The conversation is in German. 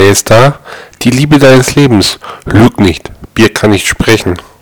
Wer ist da? Die Liebe deines Lebens. Lüg nicht, Bier kann nicht sprechen.